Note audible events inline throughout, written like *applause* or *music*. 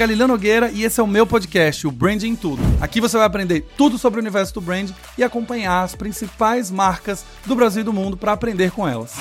Galileu Nogueira e esse é o meu podcast, o Branding Tudo. Aqui você vai aprender tudo sobre o universo do brand e acompanhar as principais marcas do Brasil e do mundo para aprender com elas.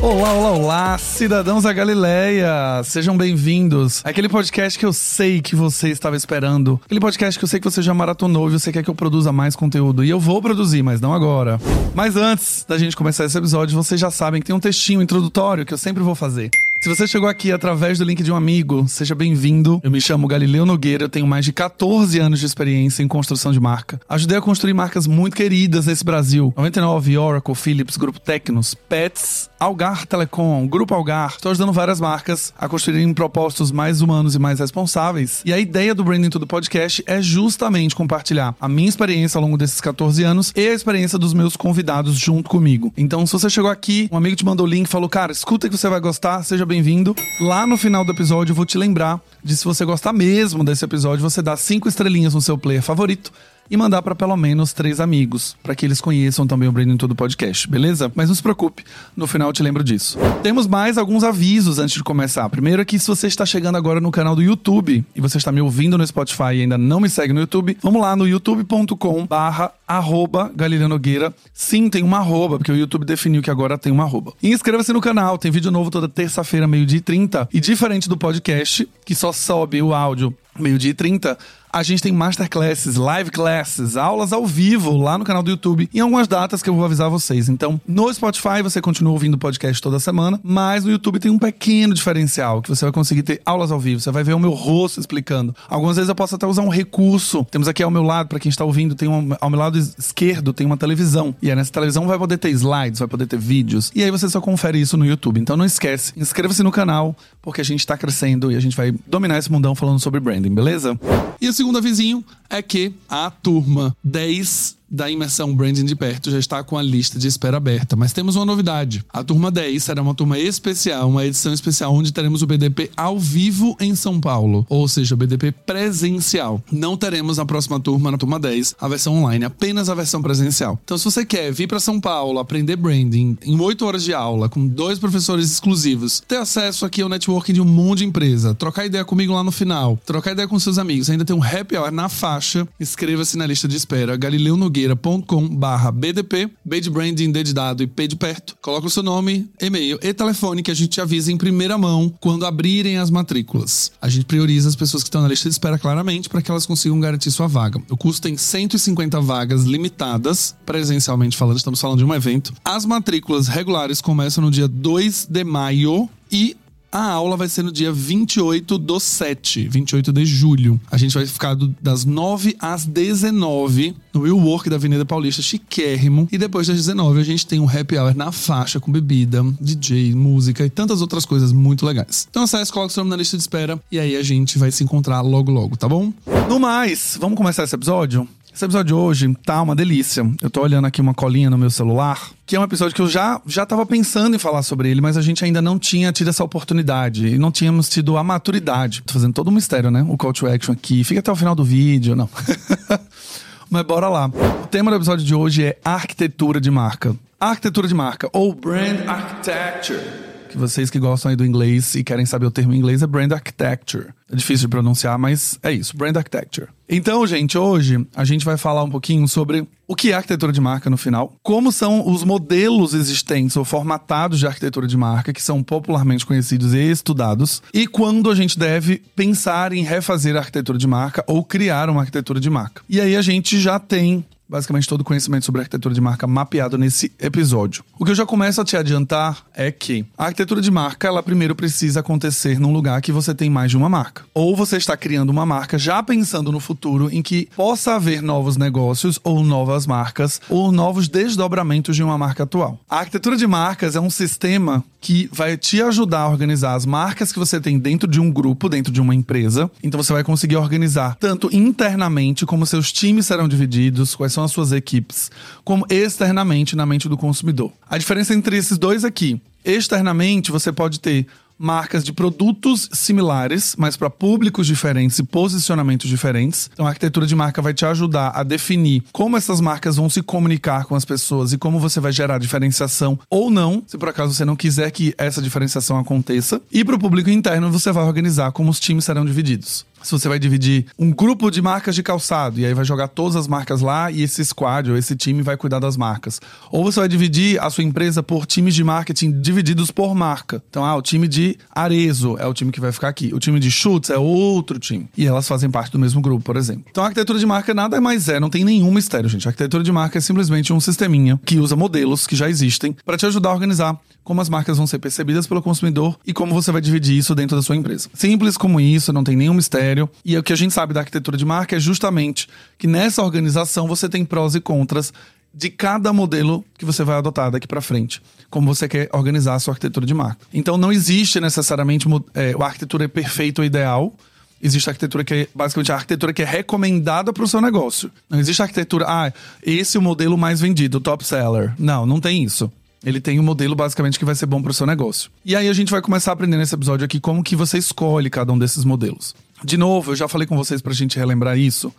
Olá, olá, olá, cidadãos da Galileia! Sejam bem-vindos àquele podcast que eu sei que você estava esperando. Aquele podcast que eu sei que você já maratonou e você quer que eu produza mais conteúdo. E eu vou produzir, mas não agora. Mas antes da gente começar esse episódio, vocês já sabem que tem um textinho introdutório que eu sempre vou fazer. Se você chegou aqui através do link de um amigo, seja bem-vindo. Eu me chamo Galileu Nogueira, tenho mais de 14 anos de experiência em construção de marca. Ajudei a construir marcas muito queridas nesse Brasil. 99, Oracle, Philips, Grupo Tecnos, Pets, Algar Telecom, Grupo Algar. Estou ajudando várias marcas a construírem propósitos mais humanos e mais responsáveis. E a ideia do Branding Tudo Podcast é justamente compartilhar a minha experiência ao longo desses 14 anos e a experiência dos meus convidados junto comigo. Então, se você chegou aqui, um amigo te mandou o link falou, cara, escuta que você vai gostar, seja bem-vindo. Lá no final do episódio eu vou te lembrar de se você gostar mesmo desse episódio, você dá cinco estrelinhas no seu player favorito e mandar para pelo menos três amigos, para que eles conheçam também o Branding Todo Podcast, beleza? Mas não se preocupe, no final eu te lembro disso. Temos mais alguns avisos antes de começar. Primeiro é que se você está chegando agora no canal do YouTube e você está me ouvindo no Spotify e ainda não me segue no YouTube, vamos lá no youtube.com barra arroba Nogueira. Sim, tem uma arroba, porque o YouTube definiu que agora tem uma arroba. E inscreva-se no canal, tem vídeo novo toda terça-feira, meio-dia e 30. E diferente do podcast, que só sobe o áudio meio-dia e 30, a gente tem masterclasses, live classes, aulas ao vivo lá no canal do YouTube em algumas datas que eu vou avisar vocês. Então, no Spotify você continua ouvindo o podcast toda semana, mas no YouTube tem um pequeno diferencial que você vai conseguir ter aulas ao vivo. Você vai ver o meu rosto explicando. Algumas vezes eu posso até usar um recurso. Temos aqui ao meu lado, para quem está ouvindo, tem um, ao meu lado esquerdo tem uma televisão. E aí nessa televisão vai poder ter slides, vai poder ter vídeos. E aí você só confere isso no YouTube. Então não esquece, inscreva-se no canal, porque a gente está crescendo e a gente vai dominar esse mundão falando sobre branding, beleza? E o segundo avisinho é que a turma 10 da imersão Branding de Perto já está com a lista de espera aberta, mas temos uma novidade. A turma 10 será uma turma especial, uma edição especial onde teremos o BDP ao vivo em São Paulo, ou seja, o BDP presencial. Não teremos na próxima turma, na turma 10, a versão online, apenas a versão presencial. Então, se você quer vir para São Paulo, aprender branding em 8 horas de aula, com dois professores exclusivos, ter acesso aqui ao networking de um monte de empresa, trocar ideia comigo lá no final, trocar ideia com seus amigos, ainda tem um happy hour na faixa, inscreva-se na lista de espera. Galileu Nogueira barra BDP, B de branding, D de dado e P de perto. Coloca o seu nome, e-mail e telefone que a gente te avisa em primeira mão quando abrirem as matrículas. A gente prioriza as pessoas que estão na lista de espera claramente para que elas consigam garantir sua vaga. O custo tem 150 vagas limitadas, presencialmente falando, estamos falando de um evento. As matrículas regulares começam no dia 2 de maio e a aula vai ser no dia 28 do 7, 28 de julho. A gente vai ficar do, das 9 às 19 no Will Work da Avenida Paulista, chiquérrimo. E depois das 19 a gente tem um happy hour na faixa com bebida, DJ, música e tantas outras coisas muito legais. Então acesse, coloque seu nome na lista de espera e aí a gente vai se encontrar logo logo, tá bom? No mais, vamos começar esse episódio? Esse episódio de hoje tá uma delícia. Eu tô olhando aqui uma colinha no meu celular, que é um episódio que eu já, já tava pensando em falar sobre ele, mas a gente ainda não tinha tido essa oportunidade e não tínhamos tido a maturidade. Tô fazendo todo um mistério, né? O call to action aqui. Fica até o final do vídeo, não. *laughs* mas bora lá. O tema do episódio de hoje é arquitetura de marca. Arquitetura de marca, ou brand architecture que vocês que gostam aí do inglês e querem saber o termo em inglês é brand architecture. É difícil de pronunciar, mas é isso, brand architecture. Então, gente, hoje a gente vai falar um pouquinho sobre o que é arquitetura de marca no final, como são os modelos existentes ou formatados de arquitetura de marca que são popularmente conhecidos e estudados, e quando a gente deve pensar em refazer a arquitetura de marca ou criar uma arquitetura de marca. E aí a gente já tem basicamente todo o conhecimento sobre arquitetura de marca mapeado nesse episódio. O que eu já começo a te adiantar é que a arquitetura de marca, ela primeiro precisa acontecer num lugar que você tem mais de uma marca. Ou você está criando uma marca já pensando no futuro em que possa haver novos negócios ou novas marcas ou novos desdobramentos de uma marca atual. A arquitetura de marcas é um sistema que vai te ajudar a organizar as marcas que você tem dentro de um grupo, dentro de uma empresa. Então você vai conseguir organizar tanto internamente como seus times serão divididos, quais são são as suas equipes, como externamente na mente do consumidor. A diferença entre esses dois aqui, externamente você pode ter marcas de produtos similares, mas para públicos diferentes e posicionamentos diferentes. Então a arquitetura de marca vai te ajudar a definir como essas marcas vão se comunicar com as pessoas e como você vai gerar diferenciação ou não, se por acaso você não quiser que essa diferenciação aconteça. E para o público interno, você vai organizar como os times serão divididos se você vai dividir um grupo de marcas de calçado e aí vai jogar todas as marcas lá e esse squad ou esse time vai cuidar das marcas. Ou você vai dividir a sua empresa por times de marketing divididos por marca. Então, ah, o time de Arezo é o time que vai ficar aqui. O time de Schutz é outro time. E elas fazem parte do mesmo grupo, por exemplo. Então, a arquitetura de marca nada mais é, não tem nenhum mistério, gente. A arquitetura de marca é simplesmente um sisteminha que usa modelos que já existem para te ajudar a organizar como as marcas vão ser percebidas pelo consumidor e como você vai dividir isso dentro da sua empresa. Simples como isso, não tem nenhum mistério. E o que a gente sabe da arquitetura de marca é justamente que nessa organização você tem prós e contras de cada modelo que você vai adotar daqui para frente, como você quer organizar a sua arquitetura de marca. Então não existe necessariamente é, a arquitetura é perfeita ou ideal. Existe arquitetura que é basicamente a arquitetura que é recomendada para o seu negócio. Não existe arquitetura, ah, esse é o modelo mais vendido, top seller. Não, não tem isso. Ele tem um modelo basicamente que vai ser bom para o seu negócio. E aí a gente vai começar a aprender nesse episódio aqui como que você escolhe cada um desses modelos. De novo, eu já falei com vocês para a gente relembrar isso,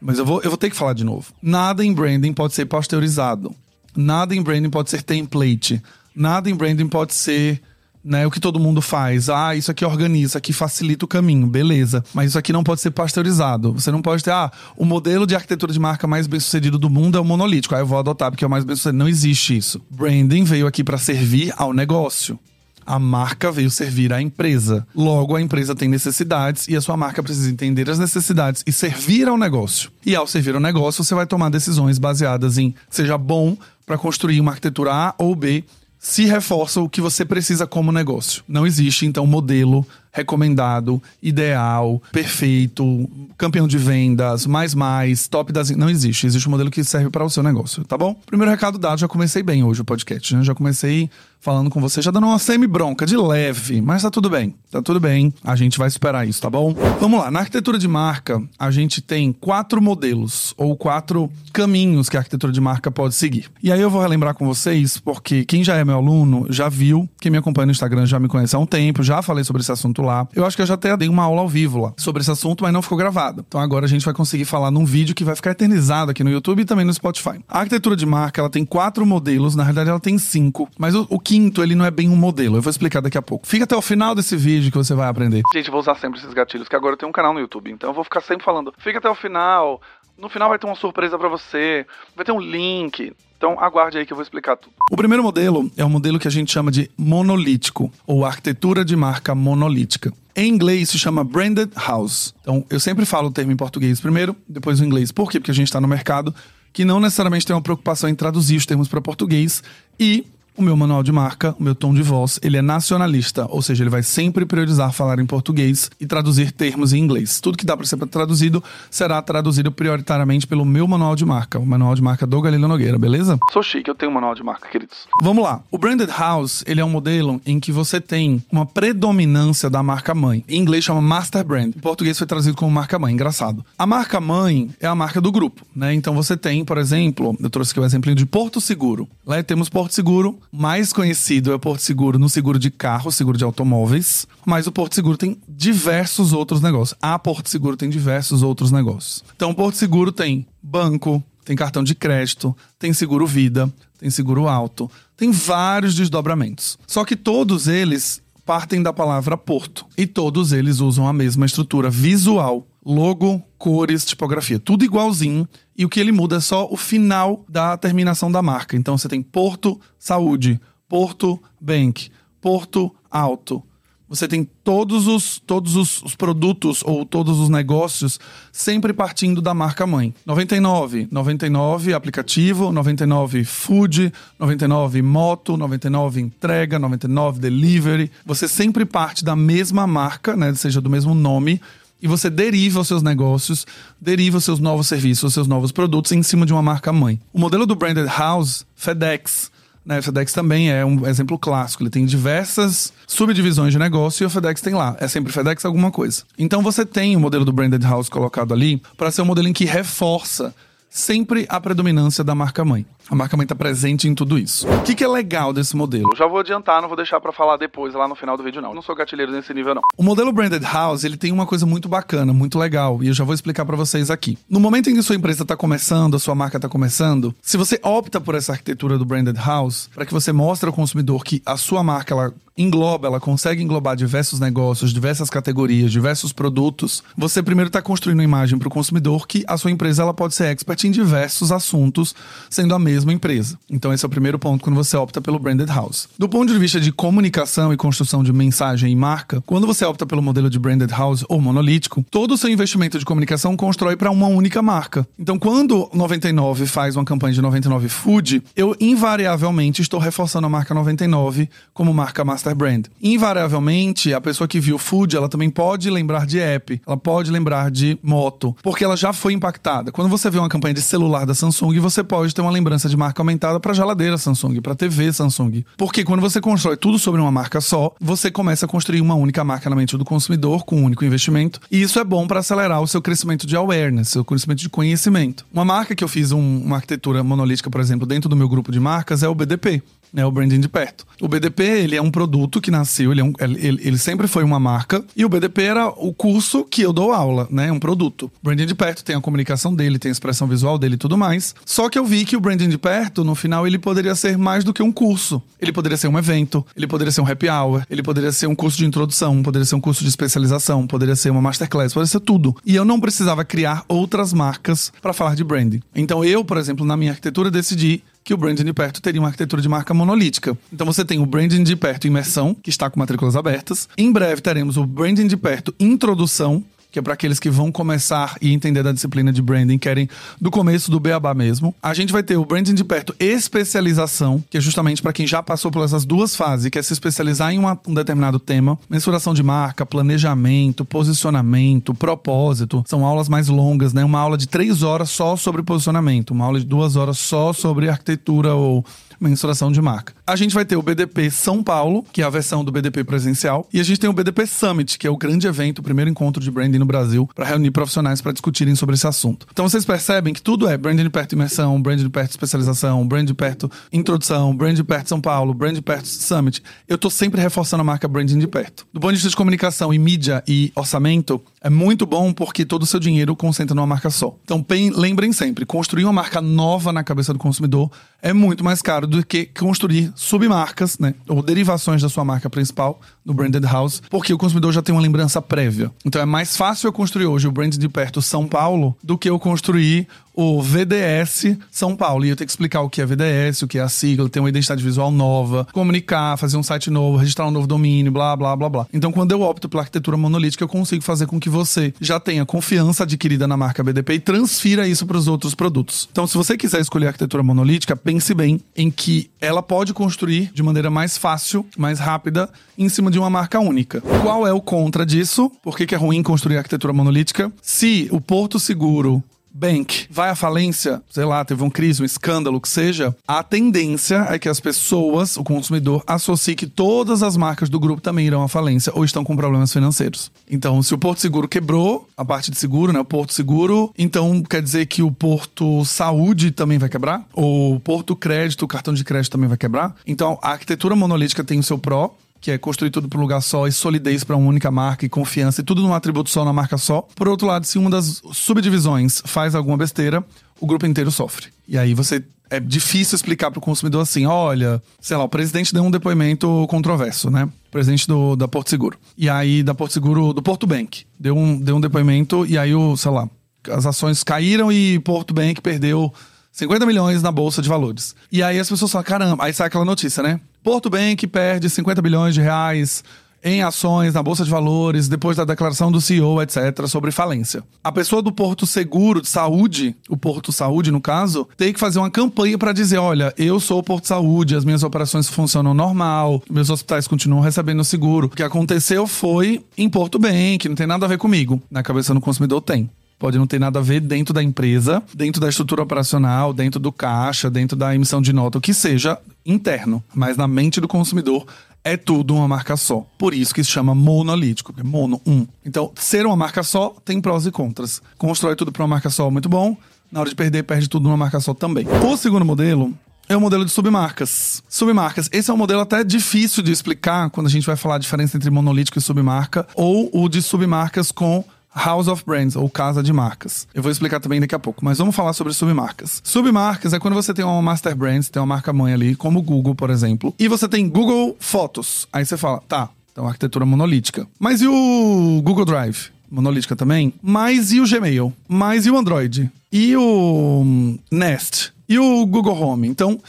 mas eu vou, eu vou ter que falar de novo. Nada em branding pode ser pasteurizado. Nada em branding pode ser template. Nada em branding pode ser né? O que todo mundo faz. Ah, isso aqui organiza, isso aqui facilita o caminho, beleza. Mas isso aqui não pode ser pasteurizado. Você não pode ter, ah, o modelo de arquitetura de marca mais bem sucedido do mundo é o monolítico. Aí ah, eu vou adotar porque é o mais bem sucedido. Não existe isso. Branding veio aqui para servir ao negócio. A marca veio servir à empresa. Logo, a empresa tem necessidades e a sua marca precisa entender as necessidades e servir ao negócio. E ao servir ao negócio, você vai tomar decisões baseadas em seja bom para construir uma arquitetura A ou B se reforça o que você precisa como negócio. Não existe, então, modelo recomendado, ideal, perfeito, campeão de vendas, mais mais, top das. Não existe. Existe um modelo que serve para o seu negócio, tá bom? Primeiro recado dado, já comecei bem hoje o podcast, né? Já comecei falando com você, já dando uma semi-bronca, de leve, mas tá tudo bem, tá tudo bem, a gente vai superar isso, tá bom? Vamos lá, na arquitetura de marca, a gente tem quatro modelos, ou quatro caminhos que a arquitetura de marca pode seguir. E aí eu vou relembrar com vocês, porque quem já é meu aluno já viu, quem me acompanha no Instagram já me conhece há um tempo, já falei sobre esse assunto lá. Eu acho que eu já até dei uma aula ao vivo lá sobre esse assunto, mas não ficou gravado. Então agora a gente vai conseguir falar num vídeo que vai ficar eternizado aqui no YouTube e também no Spotify. A arquitetura de marca, ela tem quatro modelos, na realidade ela tem cinco, mas o, o quinto, ele não é bem um modelo. Eu vou explicar daqui a pouco. Fica até o final desse vídeo que você vai aprender. Gente, eu vou usar sempre esses gatilhos, que agora eu tenho um canal no YouTube, então eu vou ficar sempre falando. Fica até o final, no final vai ter uma surpresa para você, vai ter um link. Então aguarde aí que eu vou explicar tudo. O primeiro modelo é um modelo que a gente chama de monolítico, ou arquitetura de marca monolítica. Em inglês se chama branded house. Então eu sempre falo o termo em português primeiro, depois o inglês. Por quê? Porque a gente está no mercado que não necessariamente tem uma preocupação em traduzir os termos para português e o meu manual de marca, o meu tom de voz, ele é nacionalista, ou seja, ele vai sempre priorizar falar em português e traduzir termos em inglês. Tudo que dá para ser traduzido será traduzido prioritariamente pelo meu manual de marca, o manual de marca do Galileu Nogueira, beleza? Sou chique, eu tenho um manual de marca, queridos. Vamos lá. O Branded House, ele é um modelo em que você tem uma predominância da marca mãe. Em inglês chama Master Brand. Em português foi traduzido como marca mãe, engraçado. A marca mãe é a marca do grupo, né? Então você tem, por exemplo, eu trouxe aqui o um exemplo de Porto Seguro. Lá temos Porto Seguro, mais conhecido é o Porto Seguro no seguro de carro, seguro de automóveis, mas o Porto Seguro tem diversos outros negócios. A Porto Seguro tem diversos outros negócios. Então, o Porto Seguro tem banco, tem cartão de crédito, tem seguro vida, tem seguro auto, tem vários desdobramentos. Só que todos eles partem da palavra Porto e todos eles usam a mesma estrutura visual logo, cores, tipografia, tudo igualzinho. E o que ele muda é só o final da terminação da marca. Então você tem Porto Saúde, Porto Bank, Porto Alto. Você tem todos os, todos os, os, produtos ou todos os negócios sempre partindo da marca mãe. 99, 99 aplicativo, 99 food, 99 moto, 99 entrega, 99 delivery. Você sempre parte da mesma marca, né, seja do mesmo nome, e você deriva os seus negócios, deriva os seus novos serviços, os seus novos produtos em cima de uma marca mãe. O modelo do branded house, FedEx, né? FedEx também é um exemplo clássico. Ele tem diversas subdivisões de negócio e o FedEx tem lá. É sempre FedEx alguma coisa. Então você tem o modelo do branded house colocado ali para ser um modelo em que reforça sempre a predominância da marca mãe. A marca mãe está presente em tudo isso. O que, que, é legal desse modelo? Eu já vou adiantar, não vou deixar para falar depois, lá no final do vídeo, não. Eu não sou gatilheiro nesse nível, não. O modelo Branded House, ele tem uma coisa muito bacana, muito legal, e eu já vou explicar para vocês aqui. No momento em que sua empresa está começando, a sua marca está começando, se você opta por essa arquitetura do Branded House, para que você mostre ao consumidor que a sua marca, ela engloba, ela consegue englobar diversos negócios, diversas categorias, diversos produtos, você primeiro está construindo uma imagem para o consumidor que a sua empresa ela pode ser expert em diversos assuntos, sendo a mesma empresa. Então esse é o primeiro ponto quando você opta pelo branded house. Do ponto de vista de comunicação e construção de mensagem e marca, quando você opta pelo modelo de branded house ou monolítico, todo o seu investimento de comunicação constrói para uma única marca. Então quando 99 faz uma campanha de 99 Food, eu invariavelmente estou reforçando a marca 99 como marca master brand. Invariavelmente, a pessoa que viu food, ela também pode lembrar de app, ela pode lembrar de moto, porque ela já foi impactada. Quando você vê uma campanha de celular da Samsung, você pode ter uma lembrança de marca aumentada para geladeira Samsung, para TV Samsung. Porque quando você constrói tudo sobre uma marca só, você começa a construir uma única marca na mente do consumidor com um único investimento, e isso é bom para acelerar o seu crescimento de awareness, seu crescimento de conhecimento. Uma marca que eu fiz um, uma arquitetura monolítica, por exemplo, dentro do meu grupo de marcas é o BDP né, o branding de perto. O BDP, ele é um produto que nasceu, ele, é um, ele, ele, sempre foi uma marca, e o BDP era o curso que eu dou aula, né, um produto. O branding de perto tem a comunicação dele, tem a expressão visual dele e tudo mais. Só que eu vi que o branding de perto, no final, ele poderia ser mais do que um curso. Ele poderia ser um evento, ele poderia ser um happy hour, ele poderia ser um curso de introdução, poderia ser um curso de especialização, poderia ser uma masterclass, poderia ser tudo. E eu não precisava criar outras marcas para falar de branding. Então eu, por exemplo, na minha arquitetura decidi que o branding de perto teria uma arquitetura de marca monolítica. Então você tem o branding de perto imersão, que está com matrículas abertas. Em breve teremos o branding de perto introdução, que é para aqueles que vão começar e entender da disciplina de branding, querem do começo do beabá mesmo. A gente vai ter o branding de perto especialização, que é justamente para quem já passou por essas duas fases, que é se especializar em uma, um determinado tema, mensuração de marca, planejamento, posicionamento, propósito. São aulas mais longas, né? Uma aula de três horas só sobre posicionamento, uma aula de duas horas só sobre arquitetura ou mensuração de marca. A gente vai ter o BDP São Paulo, que é a versão do BDP presencial, e a gente tem o BDP Summit, que é o grande evento, o primeiro encontro de branding no Brasil, para reunir profissionais para discutirem sobre esse assunto. Então vocês percebem que tudo é branding perto imersão, branding perto especialização, branding perto introdução, branding perto São Paulo, branding perto Summit. Eu tô sempre reforçando a marca branding de perto. Do ponto de vista de comunicação e mídia e orçamento, é muito bom porque todo o seu dinheiro concentra numa marca só. Então lembrem sempre, construir uma marca nova na cabeça do consumidor é muito mais caro do que construir submarcas, né? Ou derivações da sua marca principal no branded house, porque o consumidor já tem uma lembrança prévia. Então é mais fácil eu construir hoje o brand de perto São Paulo do que eu construir o VDS São Paulo. E eu tenho que explicar o que é VDS, o que é a sigla, ter uma identidade visual nova, comunicar, fazer um site novo, registrar um novo domínio, blá, blá, blá, blá. Então, quando eu opto pela arquitetura monolítica, eu consigo fazer com que você já tenha confiança adquirida na marca BDP e transfira isso para os outros produtos. Então, se você quiser escolher a arquitetura monolítica, pense bem em que ela pode construir de maneira mais fácil, mais rápida, em cima de uma marca única. Qual é o contra disso? Por que, que é ruim construir arquitetura monolítica? Se o Porto Seguro Bank vai à falência, sei lá, teve um crise, um escândalo, que seja, a tendência é que as pessoas, o consumidor, associe que todas as marcas do grupo também irão à falência ou estão com problemas financeiros. Então, se o Porto Seguro quebrou, a parte de seguro, né, o Porto Seguro, então quer dizer que o Porto Saúde também vai quebrar? O Porto Crédito, o cartão de crédito também vai quebrar? Então, a arquitetura monolítica tem o seu pró, que é construir tudo para um lugar só e solidez para uma única marca e confiança e tudo num atributo só na marca só. Por outro lado, se uma das subdivisões faz alguma besteira, o grupo inteiro sofre. E aí você é difícil explicar para o consumidor assim, olha, sei lá, o presidente deu um depoimento controverso, né? O presidente do, da Porto Seguro. E aí, da Porto Seguro, do Porto Bank, deu um, deu um depoimento e aí o, sei lá, as ações caíram e Porto Bank perdeu 50 milhões na bolsa de valores. E aí as pessoas falam, caramba, aí sai aquela notícia, né? Porto Bank perde 50 bilhões de reais em ações na bolsa de valores depois da declaração do CEO, etc, sobre falência. A pessoa do Porto Seguro de Saúde, o Porto Saúde no caso, tem que fazer uma campanha para dizer, olha, eu sou o Porto Saúde, as minhas operações funcionam normal, meus hospitais continuam recebendo seguro. O que aconteceu foi em Porto Bank, não tem nada a ver comigo. Na cabeça do consumidor tem. Pode não ter nada a ver dentro da empresa, dentro da estrutura operacional, dentro do caixa, dentro da emissão de nota, o que seja interno. Mas na mente do consumidor é tudo uma marca só. Por isso que se chama monolítico, é mono, um. Então, ser uma marca só tem prós e contras. Constrói tudo para uma marca só, muito bom. Na hora de perder, perde tudo numa marca só também. O segundo modelo é o modelo de submarcas. Submarcas. Esse é um modelo até difícil de explicar quando a gente vai falar a diferença entre monolítico e submarca, ou o de submarcas com House of Brands, ou Casa de Marcas. Eu vou explicar também daqui a pouco, mas vamos falar sobre submarcas. Submarcas é quando você tem uma Master Brand, tem uma marca mãe ali, como Google, por exemplo, e você tem Google Fotos. Aí você fala, tá, então arquitetura monolítica. Mas e o Google Drive? Monolítica também. Mas e o Gmail? Mas e o Android? E o hum, Nest? E o Google Home? Então,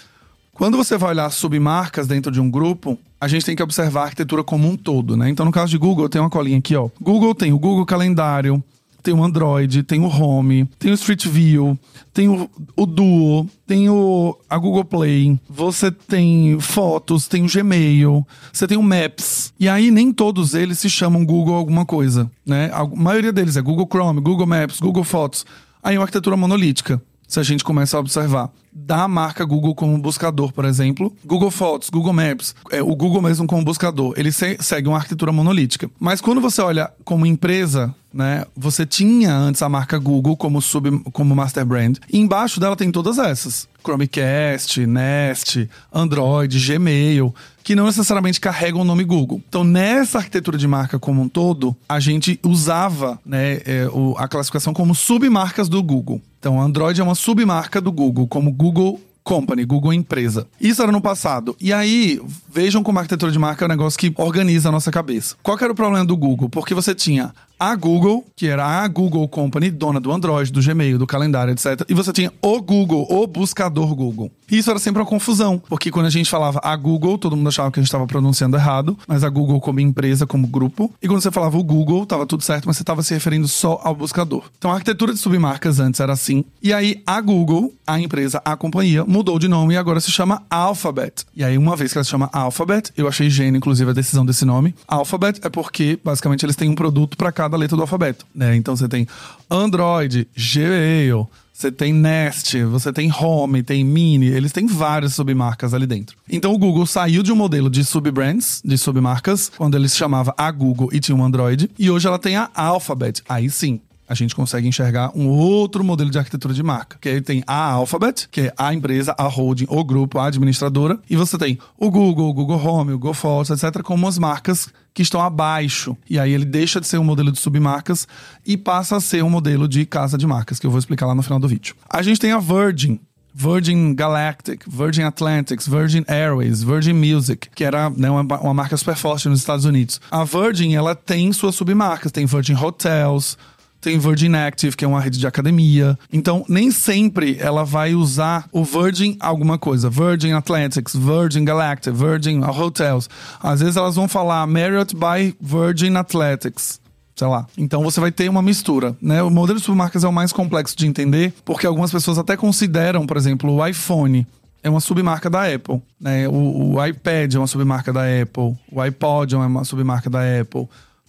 quando você vai olhar submarcas dentro de um grupo, a gente tem que observar a arquitetura como um todo, né? Então, no caso de Google, tem uma colinha aqui, ó. Google tem o Google Calendário, tem o Android, tem o Home, tem o Street View, tem o, o Duo, tem o, a Google Play, você tem fotos, tem o Gmail, você tem o Maps. E aí nem todos eles se chamam Google alguma coisa, né? A maioria deles é Google Chrome, Google Maps, Google Fotos. Aí é uma arquitetura monolítica se a gente começa a observar. Da marca Google como buscador, por exemplo, Google Fotos, Google Maps, é, o Google mesmo como buscador, ele se, segue uma arquitetura monolítica. Mas quando você olha como empresa, né, você tinha antes a marca Google como sub, como master brand, e embaixo dela tem todas essas: Chromecast, Nest, Android, Gmail, que não necessariamente carregam o nome Google. Então, nessa arquitetura de marca como um todo, a gente usava né, é, o, a classificação como submarcas do Google. Então, Android é uma submarca do Google, como Google Company, Google Empresa. Isso era no passado. E aí, vejam como a arquitetura de marca é um negócio que organiza a nossa cabeça. Qual era o problema do Google? Porque você tinha a Google, que era a Google Company, dona do Android, do Gmail, do calendário, etc. E você tinha o Google, o buscador Google. E isso era sempre uma confusão, porque quando a gente falava a Google, todo mundo achava que a gente estava pronunciando errado, mas a Google como empresa, como grupo. E quando você falava o Google, estava tudo certo, mas você estava se referindo só ao buscador. Então a arquitetura de submarcas antes era assim. E aí a Google, a empresa, a companhia, mudou de nome e agora se chama Alphabet. E aí, uma vez que ela se chama Alphabet, eu achei gênio, inclusive, a decisão desse nome. Alphabet é porque, basicamente, eles têm um produto para cada letra do alfabeto, né? Então você tem Android, Gmail, você tem Nest, você tem Home, tem Mini, eles têm várias submarcas ali dentro. Então o Google saiu de um modelo de subbrands, de submarcas, quando ele se chamava a Google e tinha um Android, e hoje ela tem a Alphabet. Aí sim, a gente consegue enxergar um outro modelo de arquitetura de marca. Que aí tem a Alphabet, que é a empresa, a holding, o grupo, a administradora. E você tem o Google, o Google Home, o Google Fotos, etc., como as marcas que estão abaixo. E aí ele deixa de ser um modelo de submarcas e passa a ser um modelo de casa de marcas, que eu vou explicar lá no final do vídeo. A gente tem a Virgin, Virgin Galactic, Virgin Atlantics, Virgin Airways, Virgin Music, que era né, uma, uma, marca super forte nos Estados Unidos. A Virgin, ela tem suas submarcas, tem Virgin Hotels, tem Virgin Active, que é uma rede de academia. Então, nem sempre ela vai usar o Virgin alguma coisa. Virgin Atlantics, Virgin Galactic, Virgin Hotels. Às vezes elas vão falar Marriott by Virgin Athletics sei lá. Então você vai ter uma mistura, né? O modelo de submarcas é o mais complexo de entender, porque algumas pessoas até consideram, por exemplo, o iPhone é uma submarca da Apple, né? O, o iPad é uma submarca da Apple, o iPod é uma submarca da Apple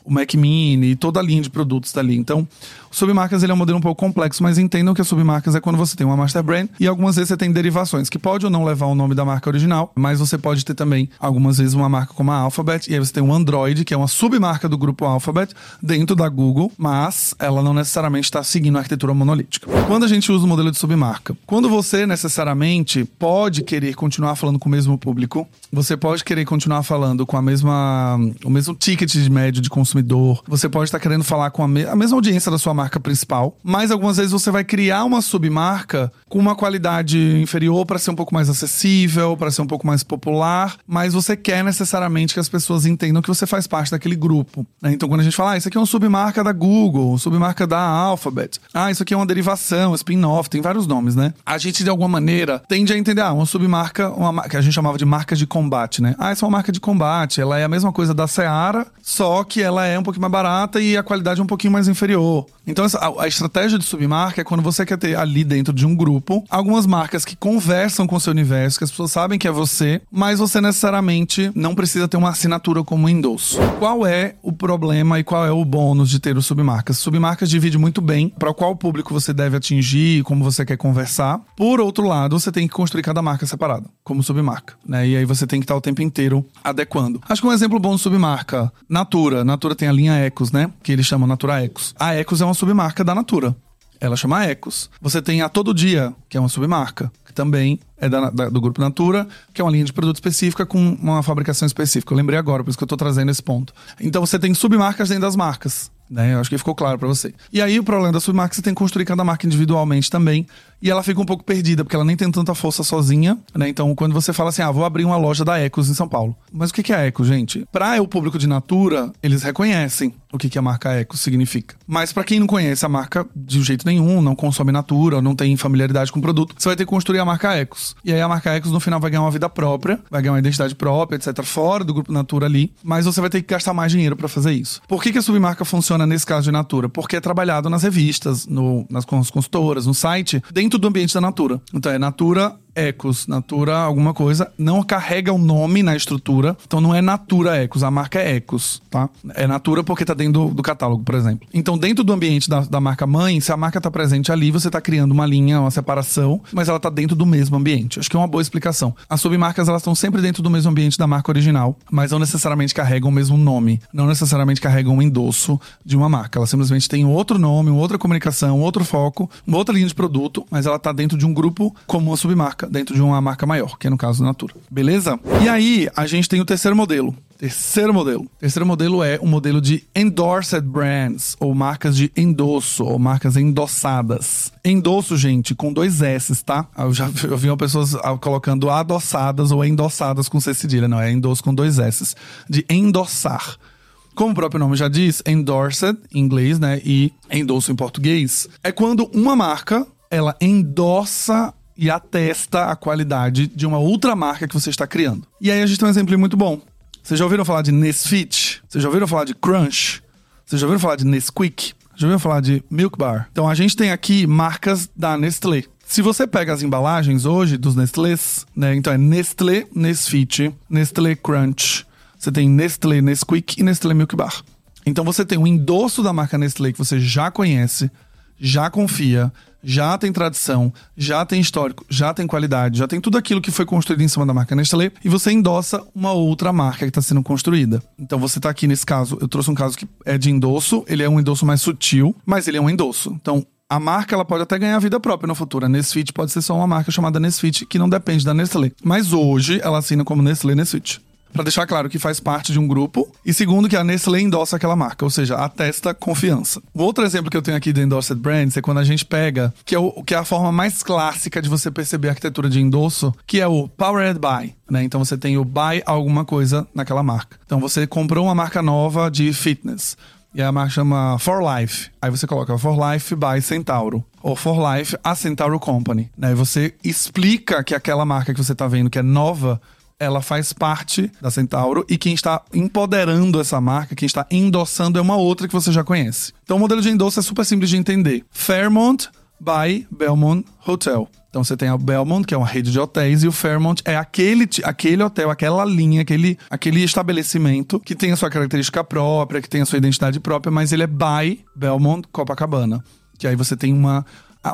o Mac Mini e toda a linha de produtos dali. Então, o submarcas ele é um modelo um pouco complexo, mas entendam que a submarcas é quando você tem uma master brand e algumas vezes você tem derivações, que pode ou não levar o nome da marca original, mas você pode ter também algumas vezes uma marca como a Alphabet, e aí você tem o Android, que é uma submarca do grupo Alphabet, dentro da Google, mas ela não necessariamente está seguindo a arquitetura monolítica. Quando a gente usa o modelo de submarca? Quando você necessariamente pode querer continuar falando com o mesmo público, você pode querer continuar falando com a mesma o mesmo ticket de médio de consumidor, você pode estar querendo falar com a, me, a mesma audiência da sua marca principal, mas algumas vezes você vai criar uma submarca com uma qualidade inferior para ser um pouco mais acessível, para ser um pouco mais popular, mas você quer necessariamente que as pessoas entendam que você faz parte daquele grupo. Né? Então, quando a gente fala, ah, isso aqui é uma submarca da Google, submarca da Alphabet, ah, isso aqui é uma derivação, spin-off, tem vários nomes, né? A gente, de alguma maneira, tende a entender, ah, uma submarca, uma, que a gente chamava de marca de combate, né? Ah, essa é uma marca de combate, ela é a mesma coisa da Seara, só que ela é um pouquinho mais barata e a qualidade é um pouquinho mais inferior. Então, a, a estratégia de submarca é quando você quer ter ali dentro de um grupo algumas marcas que conversam com o seu universo, que as pessoas sabem que é você, mas você necessariamente não precisa ter uma assinatura como endosso. Qual é o problema e qual é o bônus de ter o submarcas? Submarcas divide muito bem para qual público você deve atingir, como você quer conversar. Por outro lado, você tem que construir cada marca separada, como submarca, né? E aí você tem que estar o tempo inteiro adequando. Acho que um exemplo bom de submarca, Natura. Natura tem a linha Ecos, né? Que eles chamam Natura Ecos. A Ecos é uma submarca da Natura. Ela chama Ecos. Você tem a Todo Dia, que é uma submarca, que também é da, da, do Grupo Natura, que é uma linha de produto específica com uma fabricação específica. Eu lembrei agora, por isso que eu estou trazendo esse ponto. Então você tem submarcas dentro das marcas. Né? Eu acho que ficou claro para você. E aí o problema da submarca você tem que construir cada marca individualmente também. E ela fica um pouco perdida, porque ela nem tem tanta força sozinha, né? Então, quando você fala assim, ah, vou abrir uma loja da Ecos em São Paulo. Mas o que é a Ecos, gente? Para o público de Natura, eles reconhecem o que, que a marca Ecos significa. Mas para quem não conhece a marca de jeito nenhum, não consome Natura, não tem familiaridade com o produto, você vai ter que construir a marca Ecos. E aí a marca Ecos no final vai ganhar uma vida própria, vai ganhar uma identidade própria, etc, fora do grupo Natura ali, mas você vai ter que gastar mais dinheiro para fazer isso. Por que, que a submarca funciona nesse caso de Natura? Porque é trabalhado nas revistas, no, nas consultoras, no site, dentro do ambiente da Natura. Então é Natura Ecos, Natura alguma coisa, não carrega o nome na estrutura, então não é Natura Ecos, a marca é Ecos, tá? É Natura porque tá dentro do, do catálogo, por exemplo. Então dentro do ambiente da, da marca mãe, se a marca tá presente ali, você tá criando uma linha, uma separação, mas ela tá dentro do mesmo ambiente. Acho que é uma boa explicação. As submarcas, elas estão sempre dentro do mesmo ambiente da marca original, mas não necessariamente carregam o mesmo nome, não necessariamente carregam um endosso de uma marca. Ela simplesmente tem outro nome, outra comunicação, outro foco, uma outra linha de produto, mas ela tá dentro de um grupo como uma submarca dentro de uma marca maior, que é no caso da Natura. Beleza? E aí, a gente tem o terceiro modelo. Terceiro modelo. Terceiro modelo é o modelo de endorsed brands, ou marcas de endosso, ou marcas endossadas. Endosso, gente, com dois S, tá? Eu já *laughs* eu vi pessoas colocando adossadas ou endossadas com C cedilha. Não, é endosso com dois S. De endossar. Como o próprio nome já diz, endorsed em inglês, né? E endosso em português. É quando uma marca ela endossa e atesta a qualidade de uma outra marca que você está criando. E aí a gente tem um exemplo muito bom. Vocês já ouviram falar de Nesfit? Vocês já ouviram falar de Crunch? Vocês já ouviram falar de Nesquik? Já ouviram falar de Milk Bar? Então a gente tem aqui marcas da Nestlé. Se você pega as embalagens hoje dos Nestlés, né? Então é Nestlé, Nesfit, Nestlé Crunch. Você tem Nestlé Nesquik e Nestlé Milk Bar. Então você tem um endosso da marca Nestlé que você já conhece, já confia, já tem tradição, já tem histórico, já tem qualidade, já tem tudo aquilo que foi construído em cima da marca Nestlé e você endossa uma outra marca que está sendo construída. Então você está aqui nesse caso, eu trouxe um caso que é de endosso, ele é um endosso mais sutil, mas ele é um endosso. Então a marca ela pode até ganhar vida própria no futuro. A Nesfit pode ser só uma marca chamada Nesfit que não depende da Nestlé. Mas hoje ela assina como Nestlé Nesfit para deixar claro que faz parte de um grupo. E segundo, que a Nestlé endossa aquela marca, ou seja, atesta confiança. O outro exemplo que eu tenho aqui do Endorsed Brands é quando a gente pega, que é, o, que é a forma mais clássica de você perceber a arquitetura de endosso, que é o Powered By. Né? Então você tem o buy alguma coisa naquela marca. Então você comprou uma marca nova de fitness. E a marca chama For Life. Aí você coloca For Life by Centauro. Ou For Life, a Centauro Company. Né? E você explica que aquela marca que você está vendo que é nova ela faz parte da Centauro e quem está empoderando essa marca, quem está endossando é uma outra que você já conhece. Então o modelo de endosso é super simples de entender. Fairmont by Belmont Hotel. Então você tem a Belmont, que é uma rede de hotéis, e o Fairmont é aquele, aquele hotel, aquela linha, aquele, aquele estabelecimento que tem a sua característica própria, que tem a sua identidade própria, mas ele é by Belmont Copacabana. Que aí você tem uma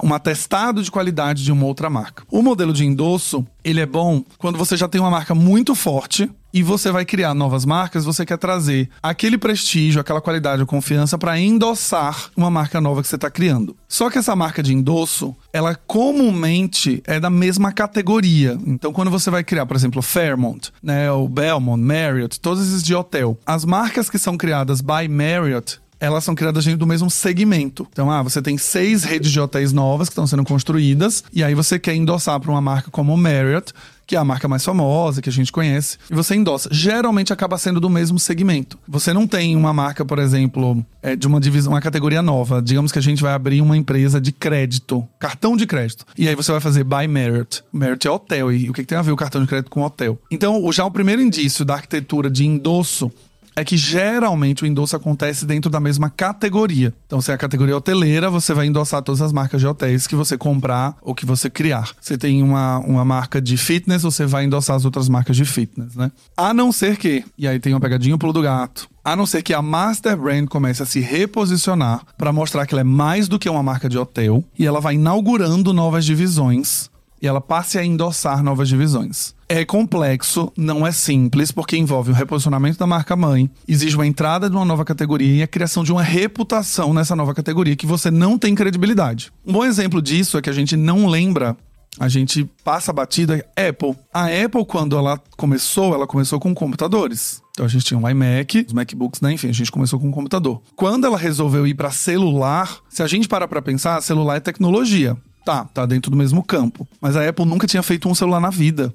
um atestado de qualidade de uma outra marca. O modelo de endosso, ele é bom quando você já tem uma marca muito forte e você vai criar novas marcas, você quer trazer aquele prestígio, aquela qualidade ou confiança para endossar uma marca nova que você está criando. Só que essa marca de endosso, ela comumente é da mesma categoria. Então, quando você vai criar, por exemplo, Fairmont, né, o Belmont, Marriott, todos esses de hotel, as marcas que são criadas by Marriott, elas são criadas dentro do mesmo segmento. Então, ah, você tem seis redes de hotéis novas que estão sendo construídas, e aí você quer endossar para uma marca como o Marriott, que é a marca mais famosa, que a gente conhece, e você endossa. Geralmente acaba sendo do mesmo segmento. Você não tem uma marca, por exemplo, é, de uma divisão, uma categoria nova. Digamos que a gente vai abrir uma empresa de crédito, cartão de crédito. E aí você vai fazer by Merit. Merit é hotel. E o que tem a ver o cartão de crédito com hotel? Então, já o primeiro indício da arquitetura de endosso é que geralmente o endosso acontece dentro da mesma categoria. Então, se é a categoria hoteleira, você vai endossar todas as marcas de hotéis que você comprar ou que você criar. Você tem uma, uma marca de fitness, você vai endossar as outras marcas de fitness, né? A não ser que, e aí tem uma pegadinha pulo do gato, a não ser que a Master Brand comece a se reposicionar para mostrar que ela é mais do que uma marca de hotel e ela vai inaugurando novas divisões e ela passe a endossar novas divisões. É complexo, não é simples, porque envolve o reposicionamento da marca mãe, exige uma entrada de uma nova categoria e a criação de uma reputação nessa nova categoria que você não tem credibilidade. Um bom exemplo disso é que a gente não lembra a gente passa a batida Apple. A Apple, quando ela começou, ela começou com computadores. Então a gente tinha um iMac, os MacBooks, né? Enfim, a gente começou com um computador. Quando ela resolveu ir para celular, se a gente parar para pensar, celular é tecnologia. Tá, tá dentro do mesmo campo. Mas a Apple nunca tinha feito um celular na vida.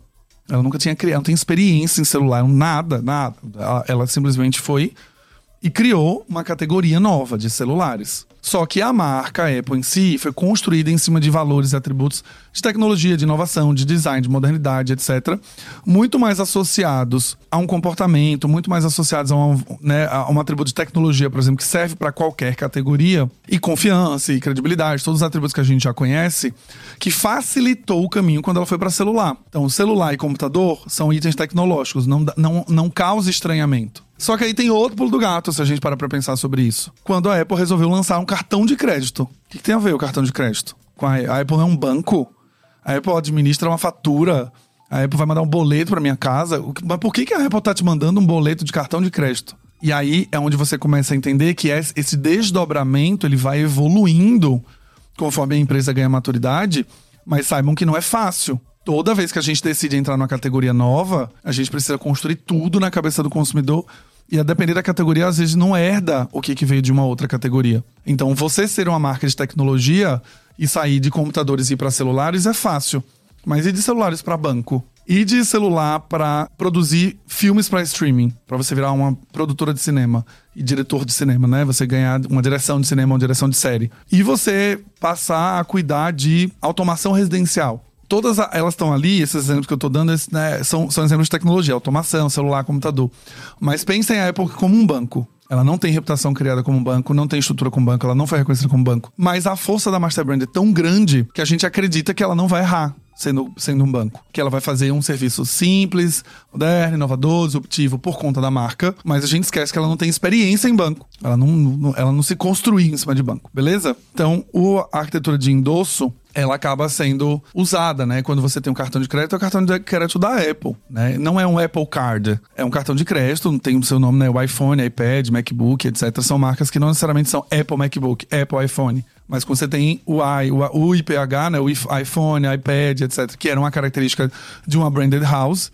Ela nunca tinha criado, não tem experiência em celular, nada, nada. Ela, ela simplesmente foi e criou uma categoria nova de celulares. Só que a marca Apple em si foi construída em cima de valores e atributos de tecnologia, de inovação, de design, de modernidade, etc., muito mais associados a um comportamento, muito mais associados a um, né, a um atributo de tecnologia, por exemplo, que serve para qualquer categoria, e confiança e credibilidade, todos os atributos que a gente já conhece, que facilitou o caminho quando ela foi para celular. Então, celular e computador são itens tecnológicos, não, não, não causa estranhamento. Só que aí tem outro pulo do gato, se a gente parar pra pensar sobre isso. Quando a Apple resolveu lançar um cartão de crédito. O que, que tem a ver o cartão de crédito? Com a, a Apple não é um banco? A Apple administra uma fatura. A Apple vai mandar um boleto para minha casa. Mas por que, que a Apple tá te mandando um boleto de cartão de crédito? E aí é onde você começa a entender que esse desdobramento ele vai evoluindo conforme a empresa ganha maturidade, mas saibam que não é fácil. Toda vez que a gente decide entrar numa categoria nova, a gente precisa construir tudo na cabeça do consumidor e a depender da categoria, às vezes não herda o que, que veio de uma outra categoria. Então, você ser uma marca de tecnologia e sair de computadores e ir para celulares é fácil. Mas e de celulares para banco? E de celular para produzir filmes para streaming, para você virar uma produtora de cinema e diretor de cinema, né? Você ganhar uma direção de cinema, uma direção de série. E você passar a cuidar de automação residencial todas elas estão ali, esses exemplos que eu estou dando, né, são, são exemplos de tecnologia, automação, celular, computador. Mas pensem a Apple como um banco. Ela não tem reputação criada como banco, não tem estrutura como banco, ela não foi reconhecida como banco. Mas a força da Master Brand é tão grande que a gente acredita que ela não vai errar sendo, sendo um banco. Que ela vai fazer um serviço simples, moderno, inovador, disruptivo por conta da marca, mas a gente esquece que ela não tem experiência em banco. Ela não, não ela não se construiu em cima de banco, beleza? Então, o, a arquitetura de endosso ela acaba sendo usada, né? Quando você tem um cartão de crédito, é o cartão de crédito da Apple, né? Não é um Apple Card, é um cartão de crédito, tem o seu nome, né? O iPhone, iPad, MacBook, etc. São marcas que não necessariamente são Apple MacBook, Apple iPhone. Mas quando você tem o, I, o, o IPH, né, o iPhone, iPad, etc., que era uma característica de uma branded house,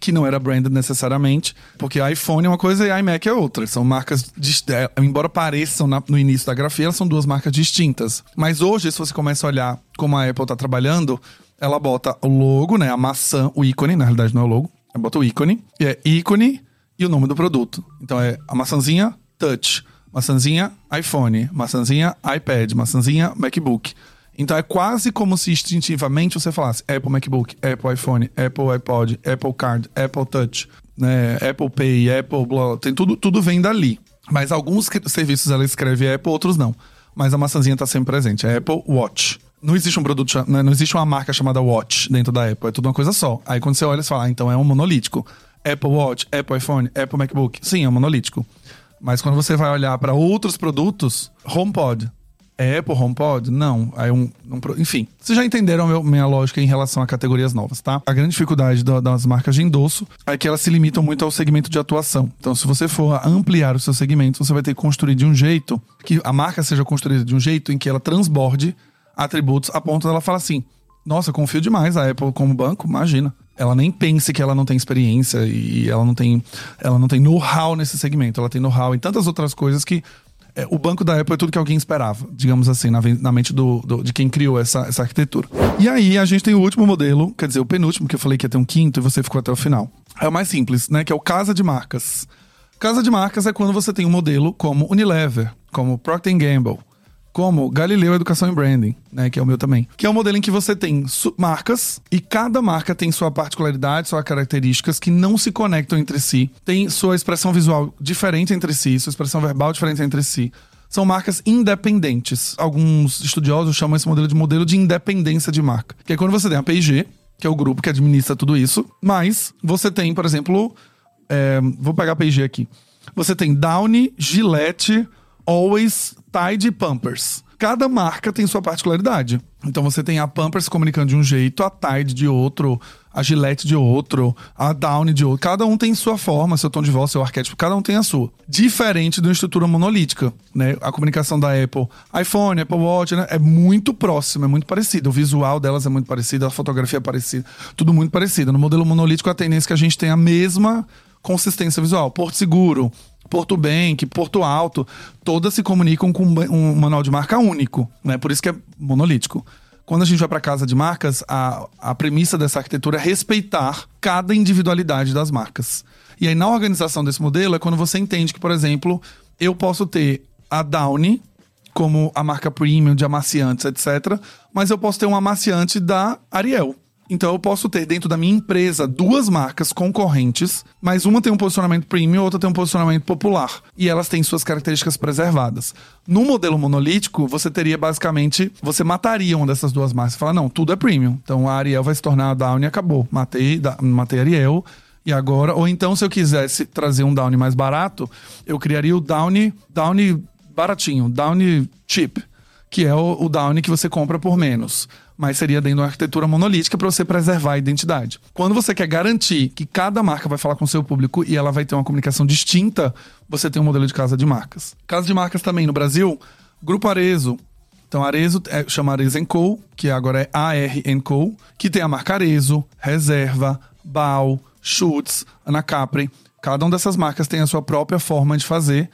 que não era branded necessariamente, porque iPhone é uma coisa e iMac é outra. São marcas, é, embora pareçam na, no início da grafia, elas são duas marcas distintas. Mas hoje, se você começa a olhar como a Apple está trabalhando, ela bota o logo, né, a maçã, o ícone, na realidade não é o logo, ela bota o ícone, e é ícone e o nome do produto. Então é a maçãzinha Touch maçãzinha iPhone, maçãzinha iPad, maçãzinha MacBook. Então é quase como se instintivamente você falasse Apple MacBook, Apple iPhone, Apple iPod, Apple Card, Apple Touch, né, Apple Pay, Apple Blah, tem tudo, tudo vem dali. Mas alguns serviços ela escreve Apple, outros não. Mas a maçãzinha está sempre presente. É Apple Watch. Não existe um produto, né, não existe uma marca chamada Watch dentro da Apple, é tudo uma coisa só. Aí quando você olha, você fala, ah, então é um monolítico. Apple Watch, Apple iPhone, Apple MacBook. Sim, é um monolítico. Mas quando você vai olhar para outros produtos, HomePod. É Apple HomePod? Não. Aí um, um, enfim, vocês já entenderam a minha lógica em relação a categorias novas, tá? A grande dificuldade do, das marcas de endosso é que elas se limitam muito ao segmento de atuação. Então, se você for ampliar o seu segmento, você vai ter que construir de um jeito que a marca seja construída de um jeito em que ela transborde atributos a ponto dela falar assim: nossa, confio demais a Apple como banco, imagina ela nem pense que ela não tem experiência e ela não tem, ela não tem know-how nesse segmento. Ela tem know-how em tantas outras coisas que é, o banco da Apple é tudo que alguém esperava, digamos assim, na, na mente do, do, de quem criou essa, essa arquitetura. E aí a gente tem o último modelo, quer dizer, o penúltimo, que eu falei que ia ter um quinto e você ficou até o final. É o mais simples, né? Que é o casa de marcas. Casa de marcas é quando você tem um modelo como Unilever, como Procter Gamble, como Galileu Educação e Branding, né, que é o meu também, que é um modelo em que você tem marcas e cada marca tem sua particularidade, suas características que não se conectam entre si, tem sua expressão visual diferente entre si, sua expressão verbal diferente entre si. São marcas independentes. Alguns estudiosos chamam esse modelo de modelo de independência de marca. Que é quando você tem a P&G, que é o grupo que administra tudo isso, mas você tem, por exemplo, é, vou pegar a P&G aqui. Você tem Downy, Gillette, Always, Tide Pampers. Cada marca tem sua particularidade. Então você tem a Pampers se comunicando de um jeito, a Tide de outro, a Gillette de outro, a Downy de outro. Cada um tem sua forma, seu tom de voz, seu arquétipo, cada um tem a sua. Diferente de uma estrutura monolítica, né? A comunicação da Apple, iPhone, Apple Watch, né? É muito próxima, é muito parecida. O visual delas é muito parecido, a fotografia é parecida, tudo muito parecido. No modelo monolítico, a tendência é que a gente tem a mesma consistência visual. Porto Seguro, Porto Bank, Porto Alto, todas se comunicam com um manual de marca único, né? Por isso que é monolítico. Quando a gente vai para casa de marcas, a, a premissa dessa arquitetura é respeitar cada individualidade das marcas. E aí, na organização desse modelo, é quando você entende que, por exemplo, eu posso ter a Downy como a marca premium de amaciantes, etc. Mas eu posso ter um amaciante da Ariel. Então eu posso ter dentro da minha empresa duas marcas concorrentes, mas uma tem um posicionamento premium, outra tem um posicionamento popular, e elas têm suas características preservadas. No modelo monolítico, você teria basicamente, você mataria uma dessas duas marcas, fala não, tudo é premium. Então a Ariel vai se tornar a Down e acabou. Matei, da, matei a Ariel. E agora, ou então se eu quisesse trazer um Downy mais barato, eu criaria o Downy, Downy baratinho, Downy cheap, que é o, o Downy que você compra por menos mas seria dentro de uma arquitetura monolítica para você preservar a identidade. Quando você quer garantir que cada marca vai falar com o seu público e ela vai ter uma comunicação distinta, você tem um modelo de casa de marcas. Casa de marcas também no Brasil, Grupo Arezo. Então, Arezo é, chama Arezo Co, que agora é AR Co, que tem a marca Arezo, Reserva, Bal, Schutz, Ana Capri. Cada uma dessas marcas tem a sua própria forma de fazer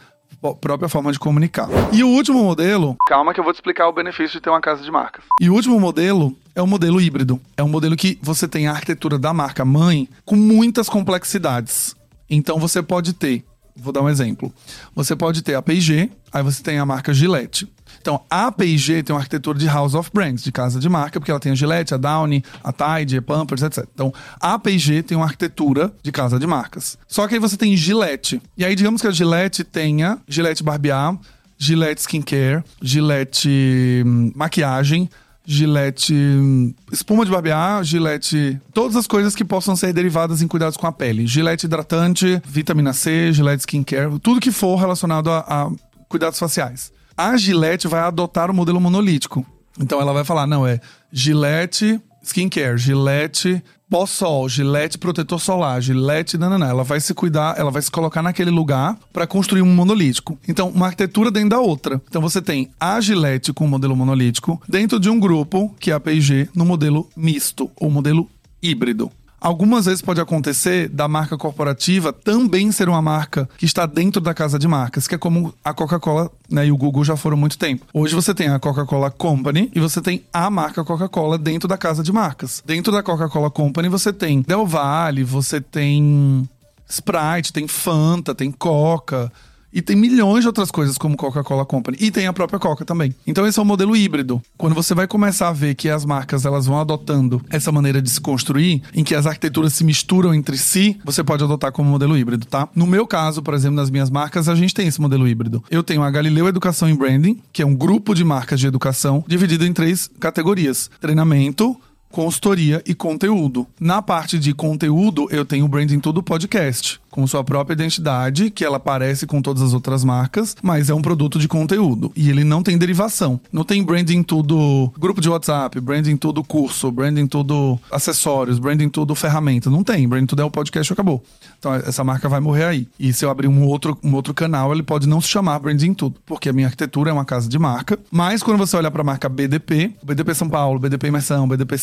própria forma de comunicar. E o último modelo. Calma que eu vou te explicar o benefício de ter uma casa de marcas. E o último modelo é o modelo híbrido. É um modelo que você tem a arquitetura da marca mãe com muitas complexidades. Então você pode ter, vou dar um exemplo. Você pode ter a P&G, aí você tem a marca Gillette. Então, a P&G tem uma arquitetura de House of Brands, de casa de marca, porque ela tem a Gillette, a Downy, a Tide, a Pampers, etc. Então, a P&G tem uma arquitetura de casa de marcas. Só que aí você tem Gillette. E aí, digamos que a Gillette tenha Gillette Barbear, Gillette Skincare, Gillette hum, Maquiagem, Gillette hum, espuma de barbear, Gillette, todas as coisas que possam ser derivadas em cuidados com a pele. Gillette hidratante, vitamina C, Gillette skincare, tudo que for relacionado a, a cuidados faciais. A Gillette vai adotar o modelo monolítico. Então ela vai falar: não, é Gillette skincare, Gillette pós-sol, Gillette protetor solar, Gillette nanana. Ela vai se cuidar, ela vai se colocar naquele lugar para construir um monolítico. Então, uma arquitetura dentro da outra. Então você tem a Gillette com o modelo monolítico dentro de um grupo, que é a P&G, no modelo misto ou modelo híbrido. Algumas vezes pode acontecer da marca corporativa também ser uma marca que está dentro da casa de marcas, que é como a Coca-Cola né, e o Google já foram muito tempo. Hoje você tem a Coca-Cola Company e você tem a marca Coca-Cola dentro da casa de marcas. Dentro da Coca-Cola Company você tem Del Valle, você tem Sprite, tem Fanta, tem Coca e tem milhões de outras coisas como Coca-Cola Company. E tem a própria Coca também. Então esse é o modelo híbrido. Quando você vai começar a ver que as marcas elas vão adotando essa maneira de se construir, em que as arquiteturas se misturam entre si, você pode adotar como modelo híbrido, tá? No meu caso, por exemplo, nas minhas marcas, a gente tem esse modelo híbrido. Eu tenho a Galileu Educação e Branding, que é um grupo de marcas de educação dividido em três categorias: treinamento, consultoria e conteúdo. Na parte de conteúdo, eu tenho o Branding Tudo Podcast com sua própria identidade, que ela parece com todas as outras marcas, mas é um produto de conteúdo. E ele não tem derivação. Não tem branding tudo grupo de WhatsApp, branding tudo curso, branding tudo acessórios, branding tudo ferramenta. Não tem. Branding tudo é o podcast acabou. Então essa marca vai morrer aí. E se eu abrir um outro, um outro canal, ele pode não se chamar branding tudo, porque a minha arquitetura é uma casa de marca. Mas quando você olha para a marca BDP, BDP São Paulo, BDP Imersão, BDP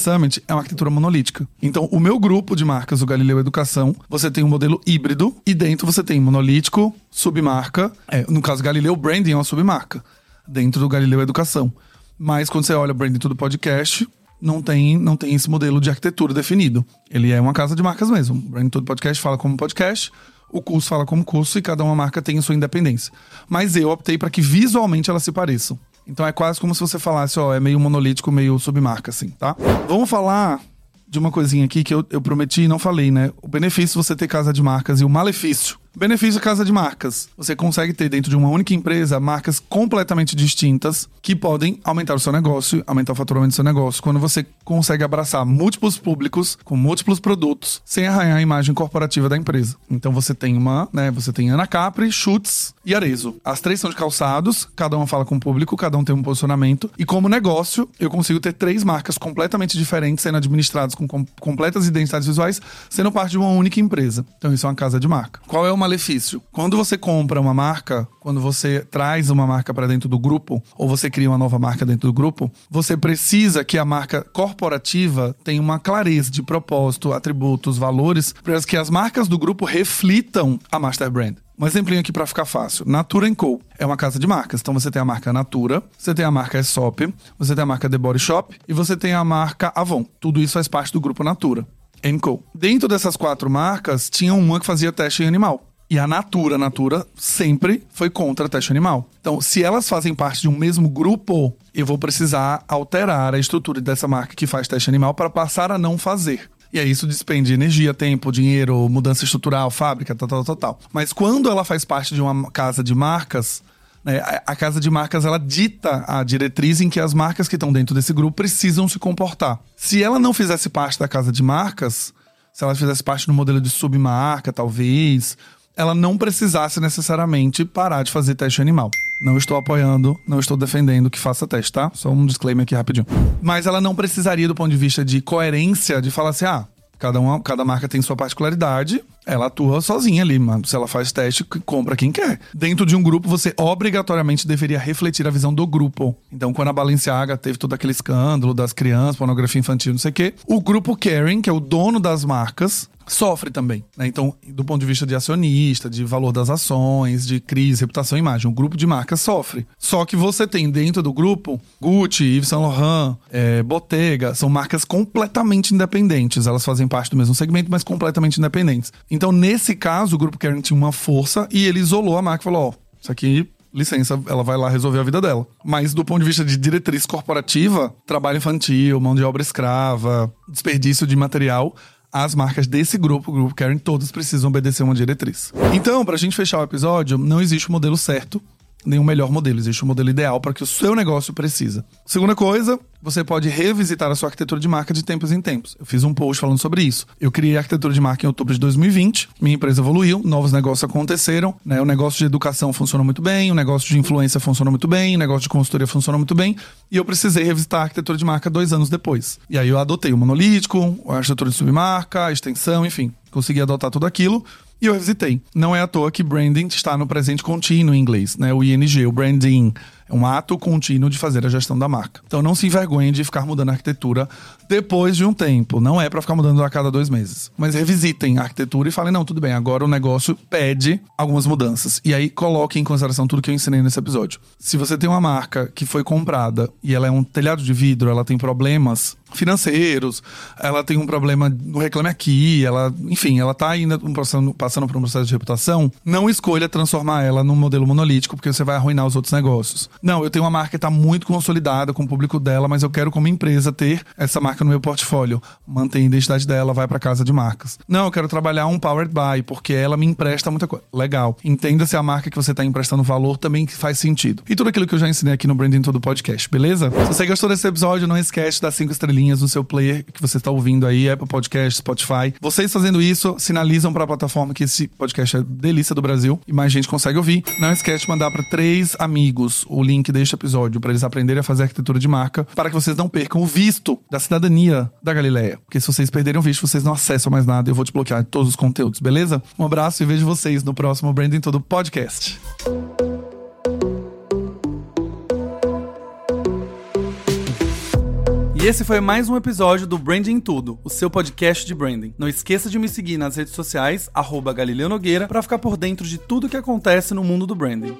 É uma arquitetura monolítica. Então o meu grupo de marcas, o Galileu Educação, você tem um modelo híbrido e dentro você tem monolítico, submarca. É, no caso, Galileu Branding é uma submarca dentro do Galileu Educação. Mas quando você olha branding tudo podcast, não tem, não tem esse modelo de arquitetura definido. Ele é uma casa de marcas mesmo. O branding tudo podcast fala como podcast, o curso fala como curso e cada uma marca tem a sua independência. Mas eu optei para que visualmente elas se pareçam. Então é quase como se você falasse, ó, é meio monolítico, meio submarca, assim, tá? Vamos falar de uma coisinha aqui que eu, eu prometi e não falei, né? O benefício de você ter casa de marcas e o malefício Benefício casa de marcas. Você consegue ter dentro de uma única empresa marcas completamente distintas que podem aumentar o seu negócio, aumentar o faturamento do seu negócio. Quando você consegue abraçar múltiplos públicos com múltiplos produtos sem arranhar a imagem corporativa da empresa. Então você tem uma, né, você tem Ana Capri, Schutz e Arezo. As três são de calçados, cada uma fala com o público, cada um tem um posicionamento e como negócio, eu consigo ter três marcas completamente diferentes sendo administradas com com completas identidades visuais, sendo parte de uma única empresa. Então isso é uma casa de marca. Qual é o malefício? Quando você compra uma marca, quando você traz uma marca para dentro do grupo, ou você cria uma nova marca dentro do grupo, você precisa que a marca corporativa tenha uma clareza de propósito, atributos, valores, para que as marcas do grupo reflitam a master brand. Um exemplinho aqui para ficar fácil. Natura Co. É uma casa de marcas. Então você tem a marca Natura, você tem a marca Aesop, você tem a marca The Body Shop e você tem a marca Avon. Tudo isso faz parte do grupo Natura. Co. Dentro dessas quatro marcas, tinha uma que fazia teste em animal. E a Natura, Natura sempre foi contra teste animal. Então, se elas fazem parte de um mesmo grupo, eu vou precisar alterar a estrutura dessa marca que faz teste animal para passar a não fazer. E aí isso despende energia, tempo, dinheiro, mudança estrutural, fábrica, tal, tal, tal, tal. Mas quando ela faz parte de uma casa de marcas, né, a, a casa de marcas ela dita a diretriz em que as marcas que estão dentro desse grupo precisam se comportar. Se ela não fizesse parte da casa de marcas, se ela fizesse parte do modelo de submarca, talvez, ela não precisasse necessariamente parar de fazer teste animal. Não estou apoiando, não estou defendendo que faça teste, tá? Só um disclaimer aqui rapidinho. Mas ela não precisaria, do ponto de vista de coerência, de falar assim: ah, cada, uma, cada marca tem sua particularidade, ela atua sozinha ali, mano. Se ela faz teste, compra quem quer. Dentro de um grupo, você obrigatoriamente deveria refletir a visão do grupo. Então, quando a Balenciaga teve todo aquele escândalo das crianças, pornografia infantil, não sei o quê, o grupo Karen, que é o dono das marcas, sofre também. Né? Então, do ponto de vista de acionista, de valor das ações, de crise, reputação e imagem, o grupo de marcas sofre. Só que você tem dentro do grupo Gucci, Yves Saint Laurent, é, Bottega, são marcas completamente independentes. Elas fazem parte do mesmo segmento, mas completamente independentes. Então, nesse caso, o grupo Kering tinha uma força e ele isolou a marca e falou: ó, oh, isso aqui licença, ela vai lá resolver a vida dela. Mas do ponto de vista de diretriz corporativa, trabalho infantil, mão de obra escrava, desperdício de material, as marcas desse grupo, o grupo Karen, todas precisam obedecer uma diretriz. Então, pra gente fechar o episódio, não existe um modelo certo nenhum melhor modelo, existe um modelo ideal para que o seu negócio precisa. Segunda coisa, você pode revisitar a sua arquitetura de marca de tempos em tempos. Eu fiz um post falando sobre isso. Eu criei a arquitetura de marca em outubro de 2020, minha empresa evoluiu, novos negócios aconteceram, né? O negócio de educação funcionou muito bem, o negócio de influência funcionou muito bem, o negócio de consultoria funcionou muito bem, e eu precisei revisitar a arquitetura de marca dois anos depois. E aí eu adotei o monolítico, a arquitetura de submarca, a extensão, enfim, consegui adotar tudo aquilo e eu revisitei. Não é à toa que branding está no presente contínuo em inglês, né? O ING, o branding. É um ato contínuo de fazer a gestão da marca. Então não se envergonhe de ficar mudando a arquitetura depois de um tempo. Não é para ficar mudando a cada dois meses. Mas revisitem a arquitetura e falem: não, tudo bem, agora o negócio pede algumas mudanças. E aí coloque em consideração tudo que eu ensinei nesse episódio. Se você tem uma marca que foi comprada e ela é um telhado de vidro, ela tem problemas financeiros, ela tem um problema no Reclame Aqui, ela, enfim, ela tá ainda passando, passando por um processo de reputação, não escolha transformar ela num modelo monolítico, porque você vai arruinar os outros negócios. Não, eu tenho uma marca que está muito consolidada com o público dela, mas eu quero como empresa ter essa marca no meu portfólio. Mantém a identidade dela, vai para casa de marcas. Não, eu quero trabalhar um Powered By, porque ela me empresta muita coisa. Legal. Entenda se a marca que você está emprestando valor também faz sentido. E tudo aquilo que eu já ensinei aqui no Branding Todo Podcast, beleza? Se você gostou desse episódio, não esquece das cinco estrelinhas no seu player que você está ouvindo aí, Apple Podcast, Spotify. Vocês fazendo isso, sinalizam para a plataforma que esse podcast é delícia do Brasil e mais gente consegue ouvir. Não esquece de mandar para três amigos o link deste episódio para eles aprenderem a fazer arquitetura de marca, para que vocês não percam o visto da cidadania da Galileia. Porque se vocês perderem o visto, vocês não acessam mais nada e eu vou desbloquear todos os conteúdos, beleza? Um abraço e vejo vocês no próximo Branding Todo Podcast. E esse foi mais um episódio do Branding Tudo, o seu podcast de branding. Não esqueça de me seguir nas redes sociais, arroba Galileu Nogueira, para ficar por dentro de tudo que acontece no mundo do branding.